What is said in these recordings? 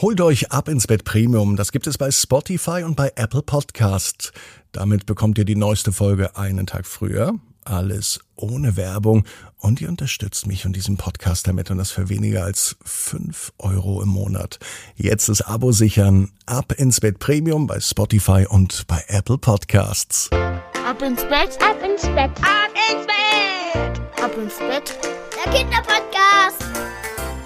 Holt euch ab ins Bett Premium. Das gibt es bei Spotify und bei Apple Podcast. Damit bekommt ihr die neueste Folge einen Tag früher. Alles ohne Werbung. Und ihr unterstützt mich und diesen Podcast damit und das für weniger als fünf Euro im Monat. Jetzt das Abo sichern. Ab ins Bett Premium bei Spotify und bei Apple Podcasts. Ab ins Bett, ab ins Bett, ab ins Bett, ab ins Bett. Der Kinderpodcast.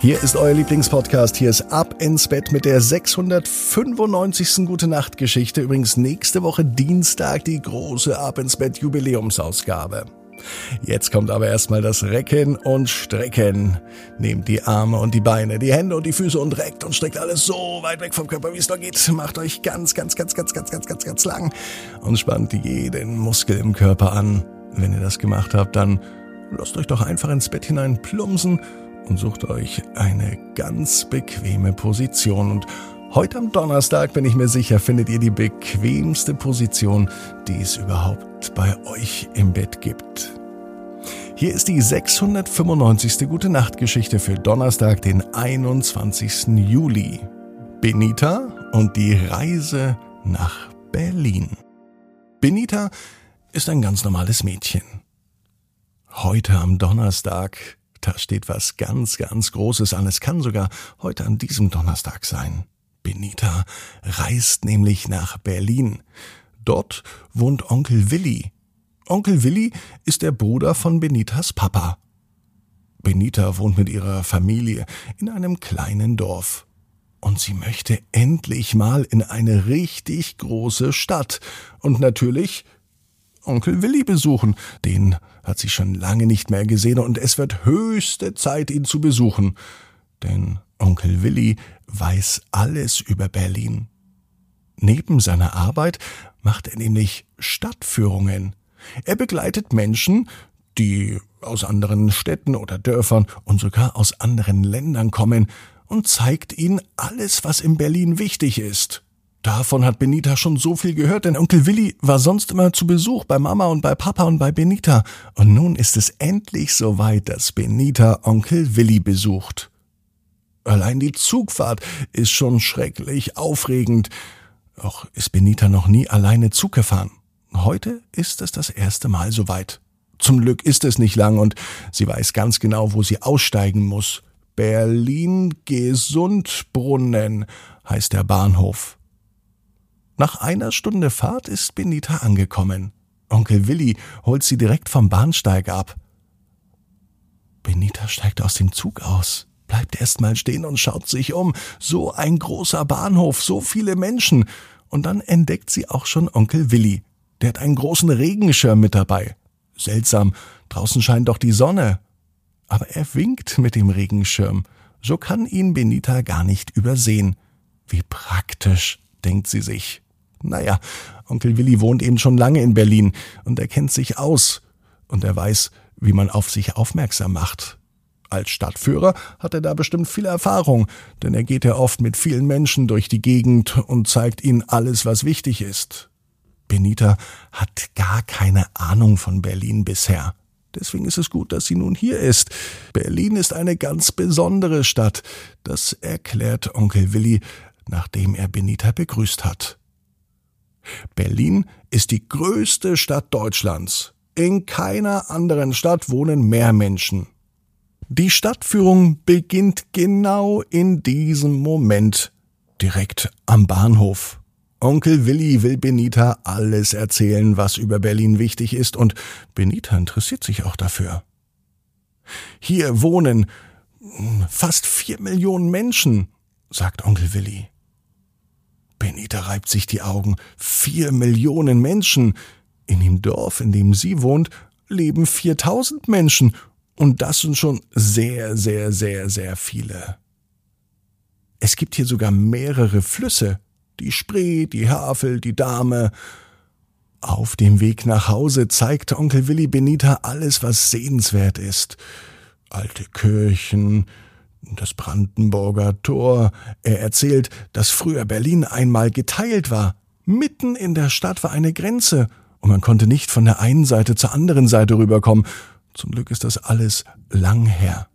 Hier ist euer Lieblingspodcast. Hier ist Ab ins Bett mit der 695. Gute Nacht Geschichte. Übrigens nächste Woche Dienstag die große Ab ins Bett Jubiläumsausgabe. Jetzt kommt aber erstmal das Recken und Strecken. Nehmt die Arme und die Beine, die Hände und die Füße und reckt und streckt alles so weit weg vom Körper, wie es nur geht. Macht euch ganz, ganz, ganz, ganz, ganz, ganz, ganz, ganz lang und spannt jeden Muskel im Körper an. Wenn ihr das gemacht habt, dann lasst euch doch einfach ins Bett hinein plumpsen und sucht euch eine ganz bequeme Position. Und heute am Donnerstag bin ich mir sicher, findet ihr die bequemste Position, die es überhaupt bei euch im Bett gibt. Hier ist die 695. Gute Nacht Geschichte für Donnerstag, den 21. Juli. Benita und die Reise nach Berlin. Benita ist ein ganz normales Mädchen. Heute am Donnerstag da steht was ganz, ganz Großes an. Es kann sogar heute an diesem Donnerstag sein. Benita reist nämlich nach Berlin. Dort wohnt Onkel Willi. Onkel Willi ist der Bruder von Benitas Papa. Benita wohnt mit ihrer Familie in einem kleinen Dorf. Und sie möchte endlich mal in eine richtig große Stadt. Und natürlich Onkel Willi besuchen. Den hat sie schon lange nicht mehr gesehen und es wird höchste Zeit, ihn zu besuchen. Denn Onkel Willi weiß alles über Berlin. Neben seiner Arbeit macht er nämlich Stadtführungen. Er begleitet Menschen, die aus anderen Städten oder Dörfern und sogar aus anderen Ländern kommen und zeigt ihnen alles, was in Berlin wichtig ist. Davon hat Benita schon so viel gehört, denn Onkel Willi war sonst immer zu Besuch bei Mama und bei Papa und bei Benita. Und nun ist es endlich soweit, dass Benita Onkel Willi besucht. Allein die Zugfahrt ist schon schrecklich aufregend. Doch ist Benita noch nie alleine Zug gefahren. Heute ist es das erste Mal soweit. Zum Glück ist es nicht lang und sie weiß ganz genau, wo sie aussteigen muss. Berlin Gesundbrunnen heißt der Bahnhof. Nach einer Stunde Fahrt ist Benita angekommen. Onkel Willi holt sie direkt vom Bahnsteig ab. Benita steigt aus dem Zug aus, bleibt erst mal stehen und schaut sich um. So ein großer Bahnhof, so viele Menschen. Und dann entdeckt sie auch schon Onkel Willi. Der hat einen großen Regenschirm mit dabei. Seltsam, draußen scheint doch die Sonne. Aber er winkt mit dem Regenschirm. So kann ihn Benita gar nicht übersehen. Wie praktisch denkt sie sich. Naja, Onkel Willi wohnt eben schon lange in Berlin und er kennt sich aus und er weiß, wie man auf sich aufmerksam macht. Als Stadtführer hat er da bestimmt viel Erfahrung, denn er geht ja oft mit vielen Menschen durch die Gegend und zeigt ihnen alles, was wichtig ist. Benita hat gar keine Ahnung von Berlin bisher. Deswegen ist es gut, dass sie nun hier ist. Berlin ist eine ganz besondere Stadt. Das erklärt Onkel Willi nachdem er Benita begrüßt hat. Berlin ist die größte Stadt Deutschlands. In keiner anderen Stadt wohnen mehr Menschen. Die Stadtführung beginnt genau in diesem Moment, direkt am Bahnhof. Onkel Willi will Benita alles erzählen, was über Berlin wichtig ist, und Benita interessiert sich auch dafür. Hier wohnen fast vier Millionen Menschen, sagt Onkel Willi. Benita reibt sich die Augen. Vier Millionen Menschen. In dem Dorf, in dem sie wohnt, leben 4000 Menschen. Und das sind schon sehr, sehr, sehr, sehr viele. Es gibt hier sogar mehrere Flüsse. Die Spree, die Havel, die Dame. Auf dem Weg nach Hause zeigt Onkel Willi Benita alles, was sehenswert ist. Alte Kirchen, das Brandenburger Tor. Er erzählt, dass früher Berlin einmal geteilt war. Mitten in der Stadt war eine Grenze und man konnte nicht von der einen Seite zur anderen Seite rüberkommen. Zum Glück ist das alles lang her.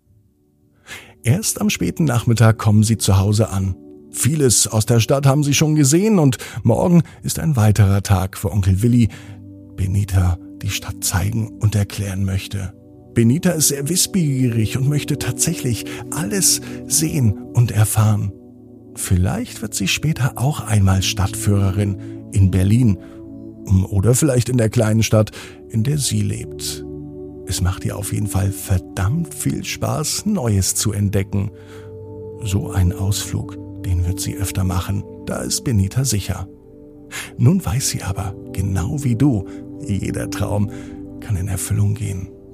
Erst am späten Nachmittag kommen sie zu Hause an. Vieles aus der Stadt haben sie schon gesehen und morgen ist ein weiterer Tag, wo Onkel Willi Benita die Stadt zeigen und erklären möchte. Benita ist sehr wissbegierig und möchte tatsächlich alles sehen und erfahren. Vielleicht wird sie später auch einmal Stadtführerin in Berlin oder vielleicht in der kleinen Stadt, in der sie lebt. Es macht ihr auf jeden Fall verdammt viel Spaß, Neues zu entdecken. So ein Ausflug, den wird sie öfter machen, da ist Benita sicher. Nun weiß sie aber, genau wie du, jeder Traum kann in Erfüllung gehen.